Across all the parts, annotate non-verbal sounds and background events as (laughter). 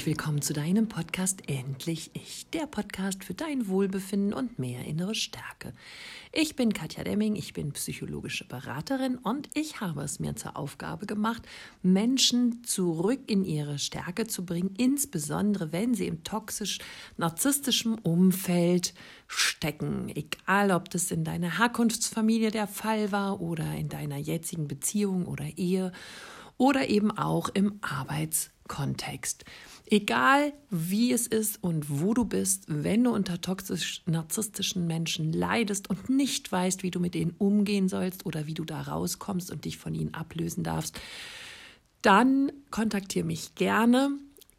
herzlich willkommen zu deinem Podcast Endlich Ich, der Podcast für dein Wohlbefinden und mehr innere Stärke. Ich bin Katja Demming, ich bin psychologische Beraterin und ich habe es mir zur Aufgabe gemacht, Menschen zurück in ihre Stärke zu bringen, insbesondere wenn sie im toxisch-narzisstischen Umfeld stecken. Egal, ob das in deiner Herkunftsfamilie der Fall war oder in deiner jetzigen Beziehung oder Ehe oder eben auch im Arbeitskontext. Egal wie es ist und wo du bist, wenn du unter toxisch-narzisstischen Menschen leidest und nicht weißt, wie du mit ihnen umgehen sollst oder wie du da rauskommst und dich von ihnen ablösen darfst, dann kontaktiere mich gerne.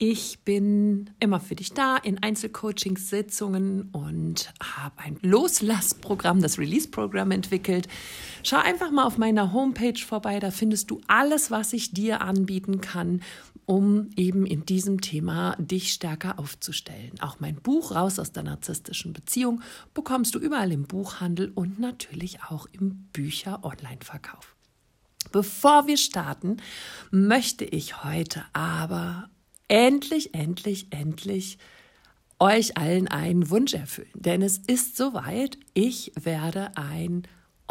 Ich bin immer für dich da in Einzelcoachings, Sitzungen und habe ein Loslassprogramm, das Release-Programm entwickelt. Schau einfach mal auf meiner Homepage vorbei, da findest du alles, was ich dir anbieten kann, um eben in diesem Thema dich stärker aufzustellen. Auch mein Buch Raus aus der narzisstischen Beziehung bekommst du überall im Buchhandel und natürlich auch im Bücher-Online-Verkauf. Bevor wir starten, möchte ich heute aber endlich, endlich, endlich euch allen einen Wunsch erfüllen. Denn es ist soweit, ich werde ein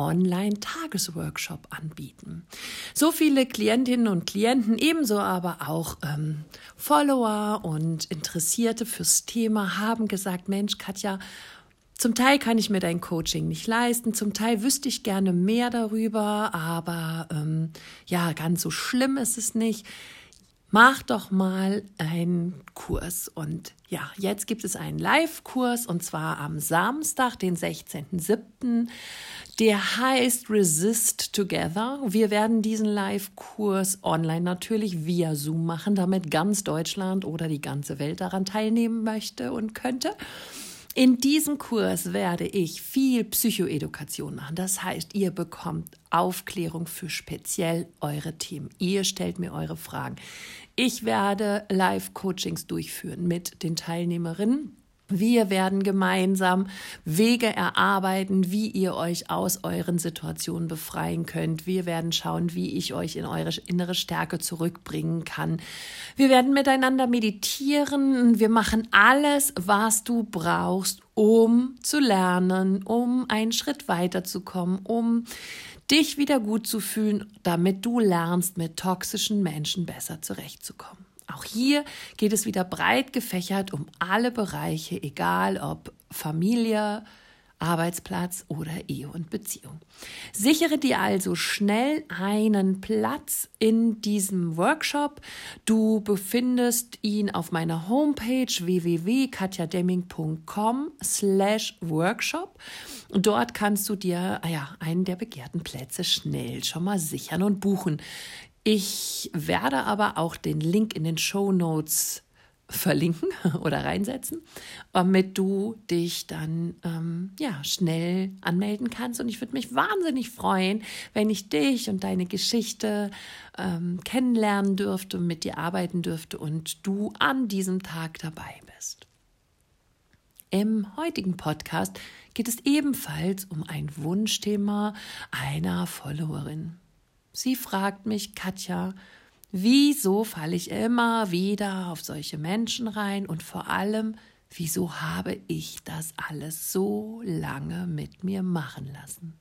Online-Tagesworkshop anbieten. So viele Klientinnen und Klienten, ebenso aber auch ähm, Follower und Interessierte fürs Thema haben gesagt, Mensch, Katja, zum Teil kann ich mir dein Coaching nicht leisten, zum Teil wüsste ich gerne mehr darüber, aber ähm, ja, ganz so schlimm ist es nicht mach doch mal einen Kurs. Und ja, jetzt gibt es einen Live-Kurs und zwar am Samstag, den 16.07. Der heißt Resist Together. Wir werden diesen Live-Kurs online natürlich via Zoom machen, damit ganz Deutschland oder die ganze Welt daran teilnehmen möchte und könnte. In diesem Kurs werde ich viel Psychoedukation machen. Das heißt, ihr bekommt Aufklärung für speziell eure Themen. Ihr stellt mir eure Fragen. Ich werde Live-Coachings durchführen mit den Teilnehmerinnen. Wir werden gemeinsam Wege erarbeiten, wie ihr euch aus euren Situationen befreien könnt. Wir werden schauen, wie ich euch in eure innere Stärke zurückbringen kann. Wir werden miteinander meditieren. Wir machen alles, was du brauchst, um zu lernen, um einen Schritt weiterzukommen, um dich wieder gut zu fühlen, damit du lernst, mit toxischen Menschen besser zurechtzukommen. Auch hier geht es wieder breit gefächert um alle Bereiche, egal ob Familie, Arbeitsplatz oder Ehe und Beziehung. Sichere dir also schnell einen Platz in diesem Workshop. Du befindest ihn auf meiner Homepage www.katjademming.com slash workshop. Dort kannst du dir ah ja, einen der begehrten Plätze schnell schon mal sichern und buchen. Ich werde aber auch den Link in den Show Notes verlinken (laughs) oder reinsetzen, damit du dich dann ähm, ja schnell anmelden kannst. Und ich würde mich wahnsinnig freuen, wenn ich dich und deine Geschichte ähm, kennenlernen dürfte, mit dir arbeiten dürfte und du an diesem Tag dabei bist. Im heutigen Podcast geht es ebenfalls um ein Wunschthema einer Followerin. Sie fragt mich, Katja, wieso falle ich immer wieder auf solche Menschen rein und vor allem, wieso habe ich das alles so lange mit mir machen lassen?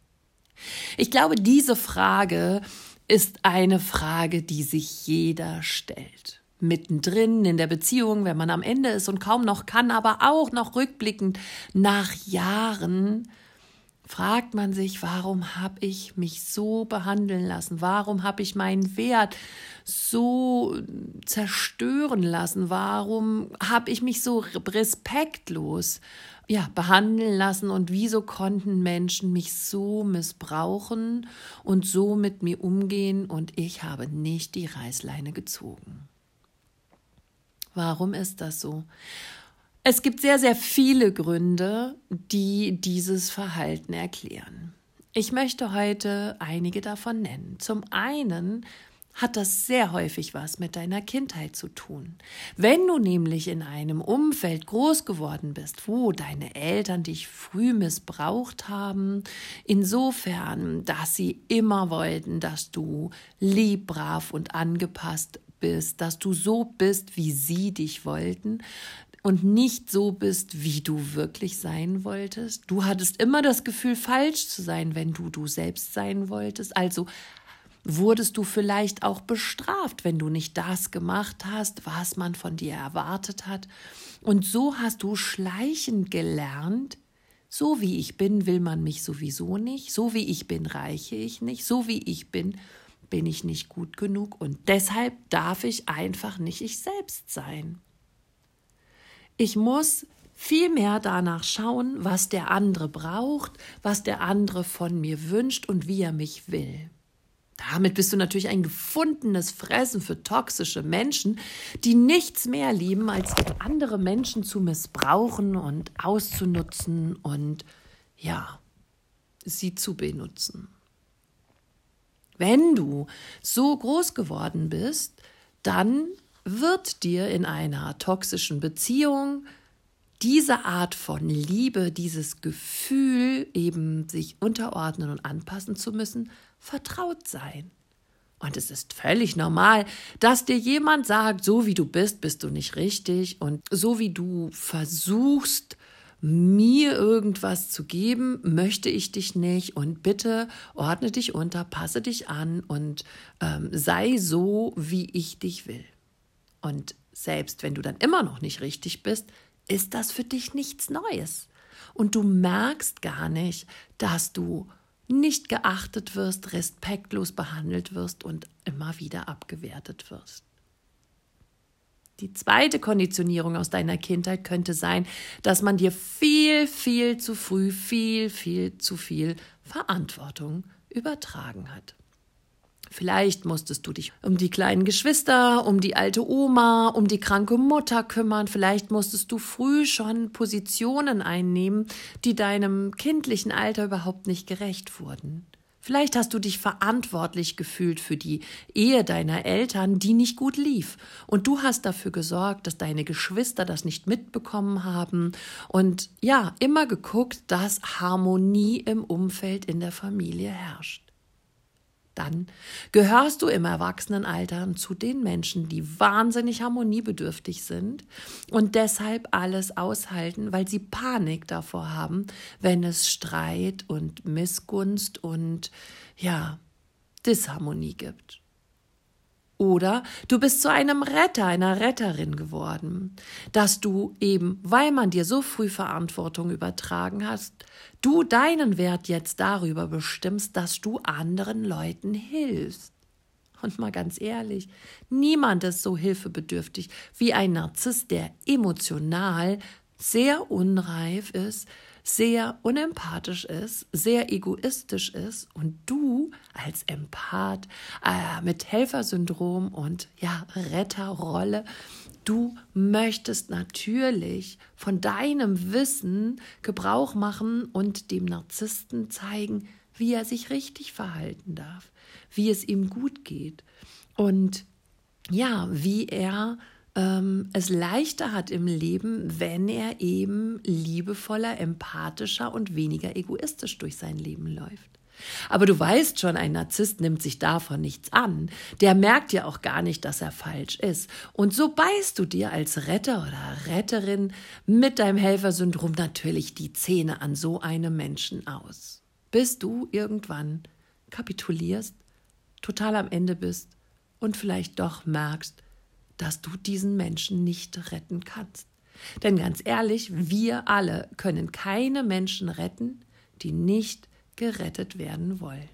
Ich glaube, diese Frage ist eine Frage, die sich jeder stellt. Mittendrin in der Beziehung, wenn man am Ende ist und kaum noch kann, aber auch noch rückblickend nach Jahren, fragt man sich, warum habe ich mich so behandeln lassen? Warum habe ich meinen Wert so zerstören lassen? Warum habe ich mich so respektlos ja, behandeln lassen und wieso konnten Menschen mich so missbrauchen und so mit mir umgehen und ich habe nicht die Reißleine gezogen? Warum ist das so? Es gibt sehr, sehr viele Gründe, die dieses Verhalten erklären. Ich möchte heute einige davon nennen. Zum einen hat das sehr häufig was mit deiner Kindheit zu tun. Wenn du nämlich in einem Umfeld groß geworden bist, wo deine Eltern dich früh missbraucht haben, insofern, dass sie immer wollten, dass du lieb, brav und angepasst bist, dass du so bist, wie sie dich wollten und nicht so bist, wie du wirklich sein wolltest. Du hattest immer das Gefühl, falsch zu sein, wenn du du selbst sein wolltest. Also wurdest du vielleicht auch bestraft, wenn du nicht das gemacht hast, was man von dir erwartet hat. Und so hast du schleichend gelernt, so wie ich bin, will man mich sowieso nicht, so wie ich bin, reiche ich nicht, so wie ich bin, bin ich nicht gut genug und deshalb darf ich einfach nicht ich selbst sein. Ich muss viel mehr danach schauen, was der andere braucht, was der andere von mir wünscht und wie er mich will. Damit bist du natürlich ein gefundenes Fressen für toxische Menschen, die nichts mehr lieben, als andere Menschen zu missbrauchen und auszunutzen und ja, sie zu benutzen. Wenn du so groß geworden bist, dann wird dir in einer toxischen Beziehung diese Art von Liebe, dieses Gefühl, eben sich unterordnen und anpassen zu müssen, vertraut sein. Und es ist völlig normal, dass dir jemand sagt, so wie du bist, bist du nicht richtig und so wie du versuchst, mir irgendwas zu geben, möchte ich dich nicht und bitte ordne dich unter, passe dich an und ähm, sei so, wie ich dich will. Und selbst wenn du dann immer noch nicht richtig bist, ist das für dich nichts Neues. Und du merkst gar nicht, dass du nicht geachtet wirst, respektlos behandelt wirst und immer wieder abgewertet wirst. Die zweite Konditionierung aus deiner Kindheit könnte sein, dass man dir viel, viel zu früh, viel, viel zu viel Verantwortung übertragen hat. Vielleicht musstest du dich um die kleinen Geschwister, um die alte Oma, um die kranke Mutter kümmern. Vielleicht musstest du früh schon Positionen einnehmen, die deinem kindlichen Alter überhaupt nicht gerecht wurden. Vielleicht hast du dich verantwortlich gefühlt für die Ehe deiner Eltern, die nicht gut lief. Und du hast dafür gesorgt, dass deine Geschwister das nicht mitbekommen haben. Und ja, immer geguckt, dass Harmonie im Umfeld in der Familie herrscht dann gehörst du im Erwachsenenalter zu den Menschen, die wahnsinnig harmoniebedürftig sind und deshalb alles aushalten, weil sie Panik davor haben, wenn es Streit und Missgunst und ja, Disharmonie gibt. Oder du bist zu einem Retter, einer Retterin geworden, dass du eben, weil man dir so früh Verantwortung übertragen hast, du deinen Wert jetzt darüber bestimmst, dass du anderen Leuten hilfst. Und mal ganz ehrlich, niemand ist so hilfebedürftig wie ein Narzisst, der emotional sehr unreif ist, sehr unempathisch ist, sehr egoistisch ist und du als Empath äh, mit Helfersyndrom und ja, Retterrolle, du möchtest natürlich von deinem Wissen Gebrauch machen und dem Narzissten zeigen, wie er sich richtig verhalten darf, wie es ihm gut geht und ja, wie er ähm, es leichter hat im Leben, wenn er eben liebevoller, empathischer und weniger egoistisch durch sein Leben läuft. Aber du weißt schon, ein Narzisst nimmt sich davon nichts an. Der merkt ja auch gar nicht, dass er falsch ist. Und so beißt du dir als Retter oder Retterin mit deinem Helfersyndrom natürlich die Zähne an so einem Menschen aus. Bis du irgendwann kapitulierst, total am Ende bist und vielleicht doch merkst, dass du diesen Menschen nicht retten kannst. Denn ganz ehrlich, wir alle können keine Menschen retten, die nicht gerettet werden wollen.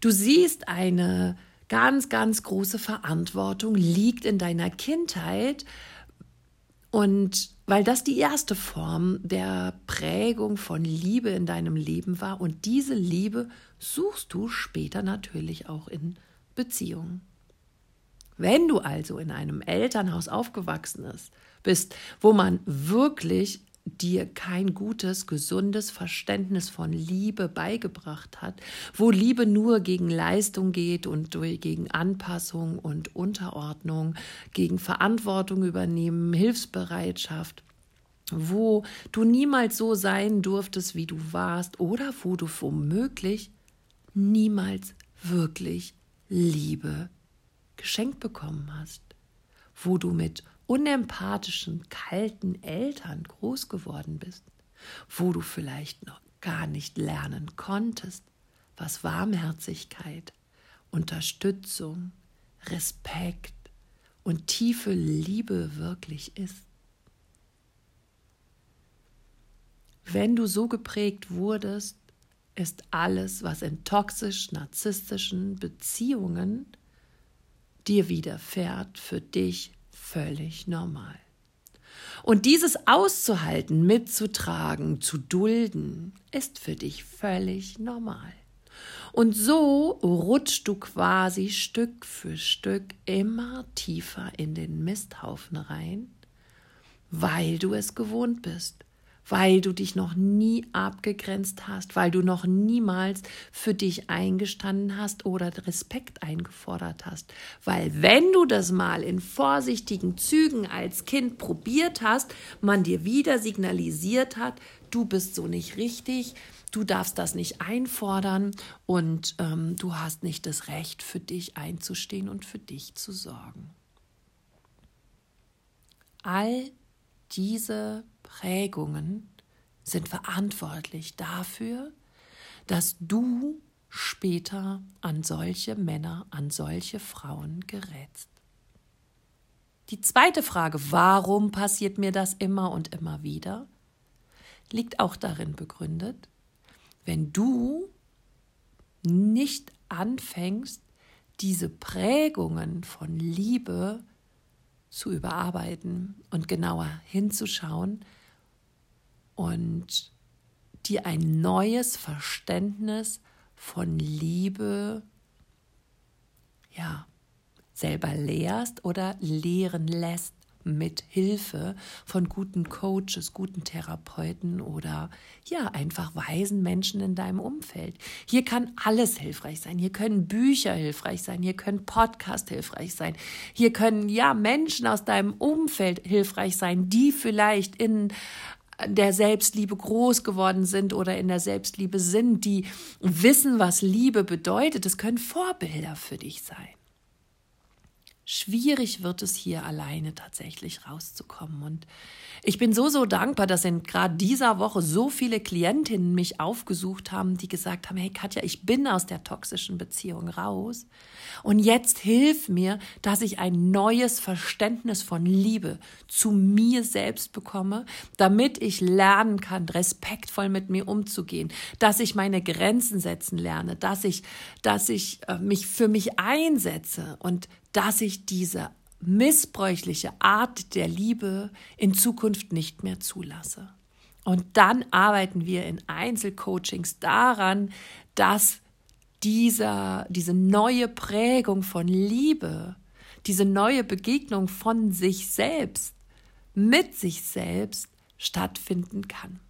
Du siehst, eine ganz, ganz große Verantwortung liegt in deiner Kindheit und weil das die erste Form der Prägung von Liebe in deinem Leben war und diese Liebe suchst du später natürlich auch in Beziehungen. Wenn du also in einem Elternhaus aufgewachsen bist, wo man wirklich dir kein gutes, gesundes Verständnis von Liebe beigebracht hat, wo Liebe nur gegen Leistung geht und gegen Anpassung und Unterordnung, gegen Verantwortung übernehmen, Hilfsbereitschaft, wo du niemals so sein durftest, wie du warst, oder wo du womöglich niemals wirklich Liebe geschenkt bekommen hast, wo du mit unempathischen, kalten Eltern groß geworden bist, wo du vielleicht noch gar nicht lernen konntest, was Warmherzigkeit, Unterstützung, Respekt und tiefe Liebe wirklich ist. Wenn du so geprägt wurdest, ist alles, was in toxisch-narzisstischen Beziehungen dir widerfährt, für dich völlig normal. Und dieses auszuhalten, mitzutragen, zu dulden, ist für dich völlig normal. Und so rutschst du quasi Stück für Stück immer tiefer in den Misthaufen rein, weil du es gewohnt bist, weil du dich noch nie abgegrenzt hast, weil du noch niemals für dich eingestanden hast oder Respekt eingefordert hast. Weil wenn du das mal in vorsichtigen Zügen als Kind probiert hast, man dir wieder signalisiert hat, du bist so nicht richtig, du darfst das nicht einfordern und ähm, du hast nicht das Recht, für dich einzustehen und für dich zu sorgen. All diese Prägungen sind verantwortlich dafür, dass du später an solche Männer, an solche Frauen gerätst. Die zweite Frage, warum passiert mir das immer und immer wieder, liegt auch darin begründet, wenn du nicht anfängst, diese Prägungen von Liebe zu überarbeiten und genauer hinzuschauen und dir ein neues Verständnis von Liebe ja selber lehrst oder lehren lässt mit Hilfe von guten Coaches, guten Therapeuten oder ja, einfach weisen Menschen in deinem Umfeld. Hier kann alles hilfreich sein. Hier können Bücher hilfreich sein. Hier können Podcasts hilfreich sein. Hier können ja Menschen aus deinem Umfeld hilfreich sein, die vielleicht in der Selbstliebe groß geworden sind oder in der Selbstliebe sind, die wissen, was Liebe bedeutet. Es können Vorbilder für dich sein. Schwierig wird es hier alleine tatsächlich rauszukommen. Und ich bin so, so dankbar, dass in gerade dieser Woche so viele Klientinnen mich aufgesucht haben, die gesagt haben, hey Katja, ich bin aus der toxischen Beziehung raus. Und jetzt hilf mir, dass ich ein neues Verständnis von Liebe zu mir selbst bekomme, damit ich lernen kann, respektvoll mit mir umzugehen, dass ich meine Grenzen setzen lerne, dass ich, dass ich äh, mich für mich einsetze und dass ich diese missbräuchliche Art der Liebe in Zukunft nicht mehr zulasse. Und dann arbeiten wir in Einzelcoachings daran, dass dieser, diese neue Prägung von Liebe, diese neue Begegnung von sich selbst, mit sich selbst stattfinden kann.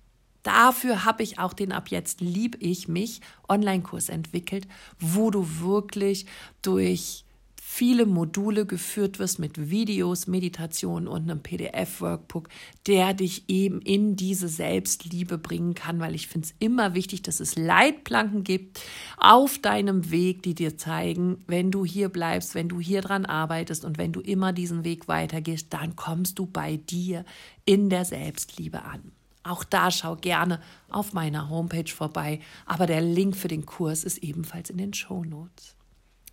Dafür habe ich auch den Ab jetzt lieb ich mich Online-Kurs entwickelt, wo du wirklich durch viele Module geführt wirst mit Videos, Meditationen und einem PDF-Workbook, der dich eben in diese Selbstliebe bringen kann, weil ich finde es immer wichtig, dass es Leitplanken gibt auf deinem Weg, die dir zeigen, wenn du hier bleibst, wenn du hier dran arbeitest und wenn du immer diesen Weg weitergehst, dann kommst du bei dir in der Selbstliebe an. Auch da schau gerne auf meiner Homepage vorbei, aber der Link für den Kurs ist ebenfalls in den Show Notes.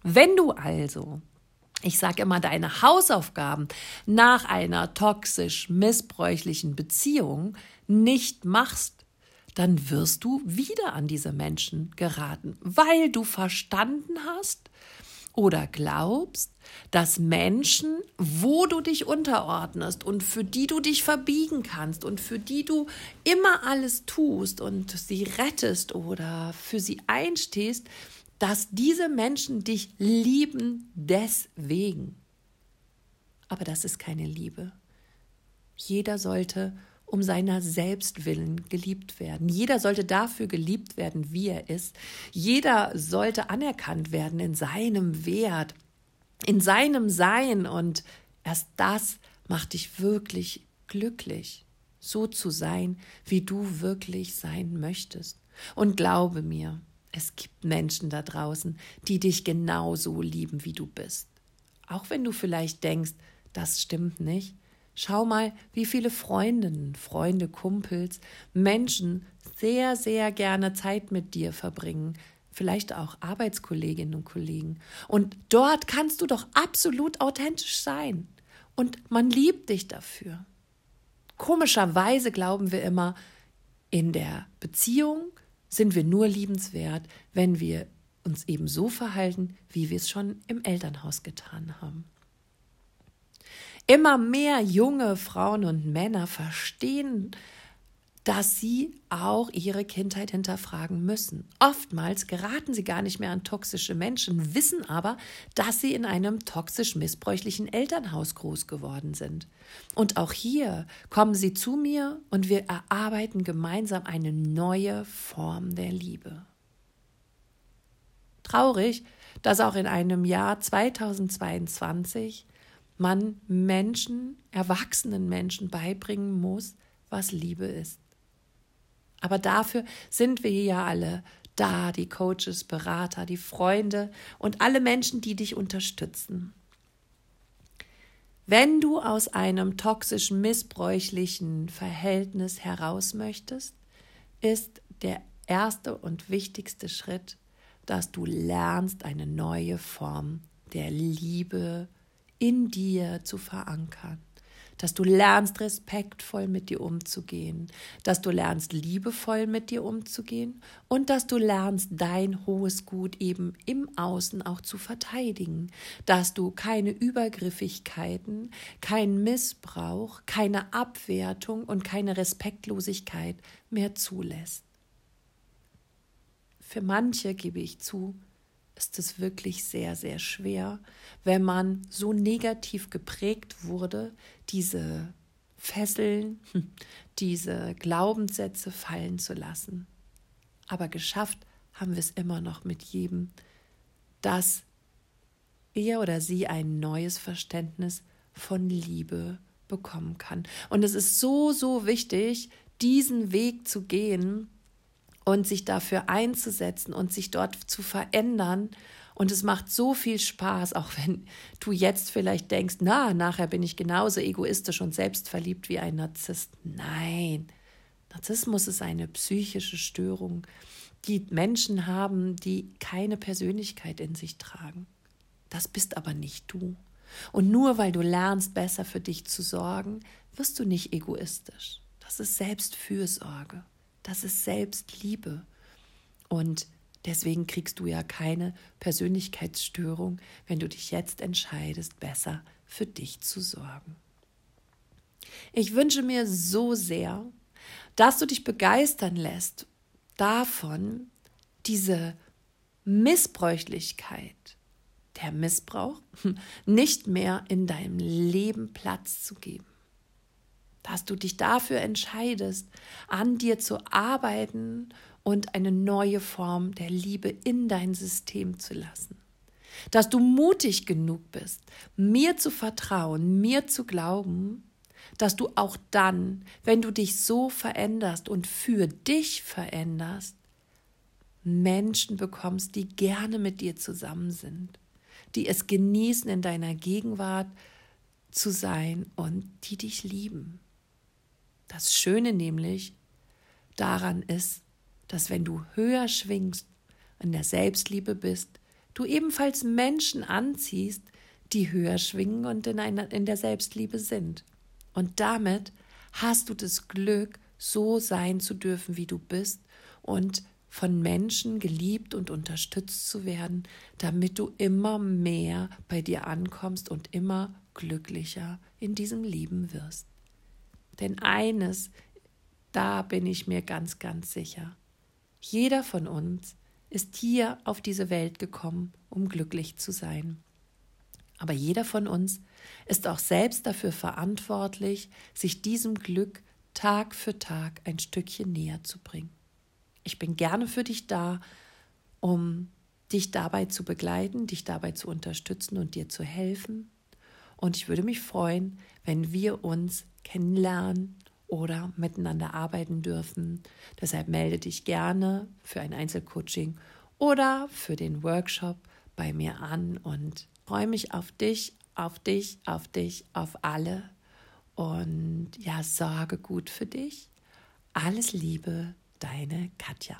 Wenn du also, ich sage immer, deine Hausaufgaben nach einer toxisch missbräuchlichen Beziehung nicht machst, dann wirst du wieder an diese Menschen geraten, weil du verstanden hast oder glaubst, dass Menschen, wo du dich unterordnest und für die du dich verbiegen kannst und für die du immer alles tust und sie rettest oder für sie einstehst, dass diese Menschen dich lieben deswegen. Aber das ist keine Liebe. Jeder sollte um seiner selbst willen geliebt werden. Jeder sollte dafür geliebt werden, wie er ist. Jeder sollte anerkannt werden in seinem Wert, in seinem Sein. Und erst das macht dich wirklich glücklich, so zu sein, wie du wirklich sein möchtest. Und glaube mir, es gibt Menschen da draußen, die dich genauso lieben, wie du bist. Auch wenn du vielleicht denkst, das stimmt nicht. Schau mal, wie viele Freundinnen, Freunde, Kumpels, Menschen sehr, sehr gerne Zeit mit dir verbringen, vielleicht auch Arbeitskolleginnen und Kollegen. Und dort kannst du doch absolut authentisch sein. Und man liebt dich dafür. Komischerweise glauben wir immer, in der Beziehung sind wir nur liebenswert, wenn wir uns eben so verhalten, wie wir es schon im Elternhaus getan haben. Immer mehr junge Frauen und Männer verstehen dass sie auch ihre Kindheit hinterfragen müssen. Oftmals geraten sie gar nicht mehr an toxische Menschen, wissen aber, dass sie in einem toxisch missbräuchlichen Elternhaus groß geworden sind. Und auch hier kommen sie zu mir und wir erarbeiten gemeinsam eine neue Form der Liebe. Traurig, dass auch in einem Jahr 2022 man Menschen, erwachsenen Menschen beibringen muss, was Liebe ist. Aber dafür sind wir ja alle da, die Coaches, Berater, die Freunde und alle Menschen, die dich unterstützen. Wenn du aus einem toxisch missbräuchlichen Verhältnis heraus möchtest, ist der erste und wichtigste Schritt, dass du lernst, eine neue Form der Liebe in dir zu verankern dass du lernst, respektvoll mit dir umzugehen, dass du lernst, liebevoll mit dir umzugehen und dass du lernst, dein hohes Gut eben im Außen auch zu verteidigen, dass du keine Übergriffigkeiten, keinen Missbrauch, keine Abwertung und keine Respektlosigkeit mehr zulässt. Für manche gebe ich zu, ist es wirklich sehr, sehr schwer, wenn man so negativ geprägt wurde, diese Fesseln, (laughs) diese Glaubenssätze fallen zu lassen. Aber geschafft haben wir es immer noch mit jedem, dass er oder sie ein neues Verständnis von Liebe bekommen kann. Und es ist so, so wichtig, diesen Weg zu gehen, und sich dafür einzusetzen und sich dort zu verändern. Und es macht so viel Spaß, auch wenn du jetzt vielleicht denkst, na, nachher bin ich genauso egoistisch und selbstverliebt wie ein Narzisst. Nein, Narzissmus ist eine psychische Störung, die Menschen haben, die keine Persönlichkeit in sich tragen. Das bist aber nicht du. Und nur weil du lernst, besser für dich zu sorgen, wirst du nicht egoistisch. Das ist Selbstfürsorge. Das ist Selbstliebe. Und deswegen kriegst du ja keine Persönlichkeitsstörung, wenn du dich jetzt entscheidest, besser für dich zu sorgen. Ich wünsche mir so sehr, dass du dich begeistern lässt davon, diese Missbräuchlichkeit, der Missbrauch, (laughs) nicht mehr in deinem Leben Platz zu geben dass du dich dafür entscheidest, an dir zu arbeiten und eine neue Form der Liebe in dein System zu lassen. Dass du mutig genug bist, mir zu vertrauen, mir zu glauben, dass du auch dann, wenn du dich so veränderst und für dich veränderst, Menschen bekommst, die gerne mit dir zusammen sind, die es genießen, in deiner Gegenwart zu sein und die dich lieben. Das Schöne nämlich daran ist, dass wenn du höher schwingst, in der Selbstliebe bist, du ebenfalls Menschen anziehst, die höher schwingen und in, einer, in der Selbstliebe sind. Und damit hast du das Glück, so sein zu dürfen, wie du bist und von Menschen geliebt und unterstützt zu werden, damit du immer mehr bei dir ankommst und immer glücklicher in diesem Leben wirst. Denn eines, da bin ich mir ganz, ganz sicher. Jeder von uns ist hier auf diese Welt gekommen, um glücklich zu sein. Aber jeder von uns ist auch selbst dafür verantwortlich, sich diesem Glück Tag für Tag ein Stückchen näher zu bringen. Ich bin gerne für dich da, um dich dabei zu begleiten, dich dabei zu unterstützen und dir zu helfen. Und ich würde mich freuen, wenn wir uns kennenlernen oder miteinander arbeiten dürfen. Deshalb melde dich gerne für ein Einzelcoaching oder für den Workshop bei mir an und freue mich auf dich, auf dich, auf dich, auf alle. Und ja, sorge gut für dich. Alles Liebe, deine Katja.